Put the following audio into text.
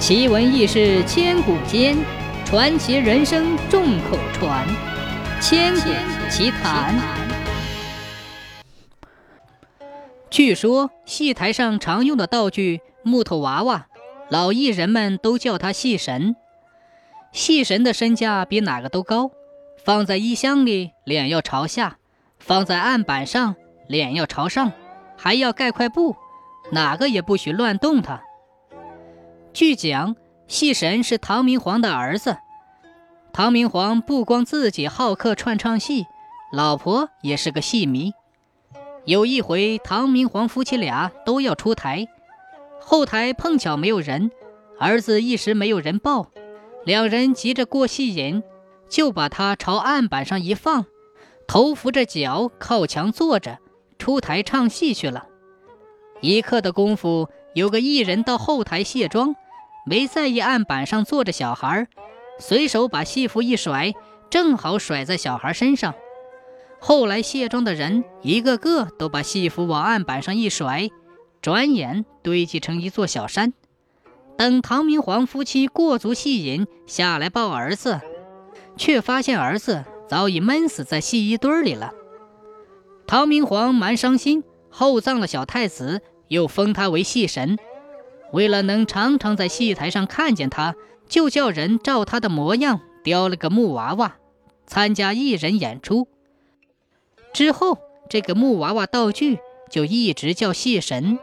奇闻异事千古间，传奇人生众口传。千古奇谈。据说戏台上常用的道具木头娃娃，老艺人们都叫他戏神。戏神的身价比哪个都高，放在衣箱里脸要朝下，放在案板上脸要朝上，还要盖块布，哪个也不许乱动它。据讲，戏神是唐明皇的儿子。唐明皇不光自己好客串唱戏，老婆也是个戏迷。有一回，唐明皇夫妻俩都要出台，后台碰巧没有人，儿子一时没有人抱，两人急着过戏瘾，就把他朝案板上一放，头扶着脚靠墙坐着，出台唱戏去了。一刻的功夫。有个艺人到后台卸妆，没在意案板上坐着小孩，随手把戏服一甩，正好甩在小孩身上。后来卸妆的人一个个都把戏服往案板上一甩，转眼堆积成一座小山。等唐明皇夫妻过足戏瘾下来抱儿子，却发现儿子早已闷死在戏衣堆里了。唐明皇蛮伤心，厚葬了小太子。又封他为戏神，为了能常常在戏台上看见他，就叫人照他的模样雕了个木娃娃，参加艺人演出。之后，这个木娃娃道具就一直叫戏神。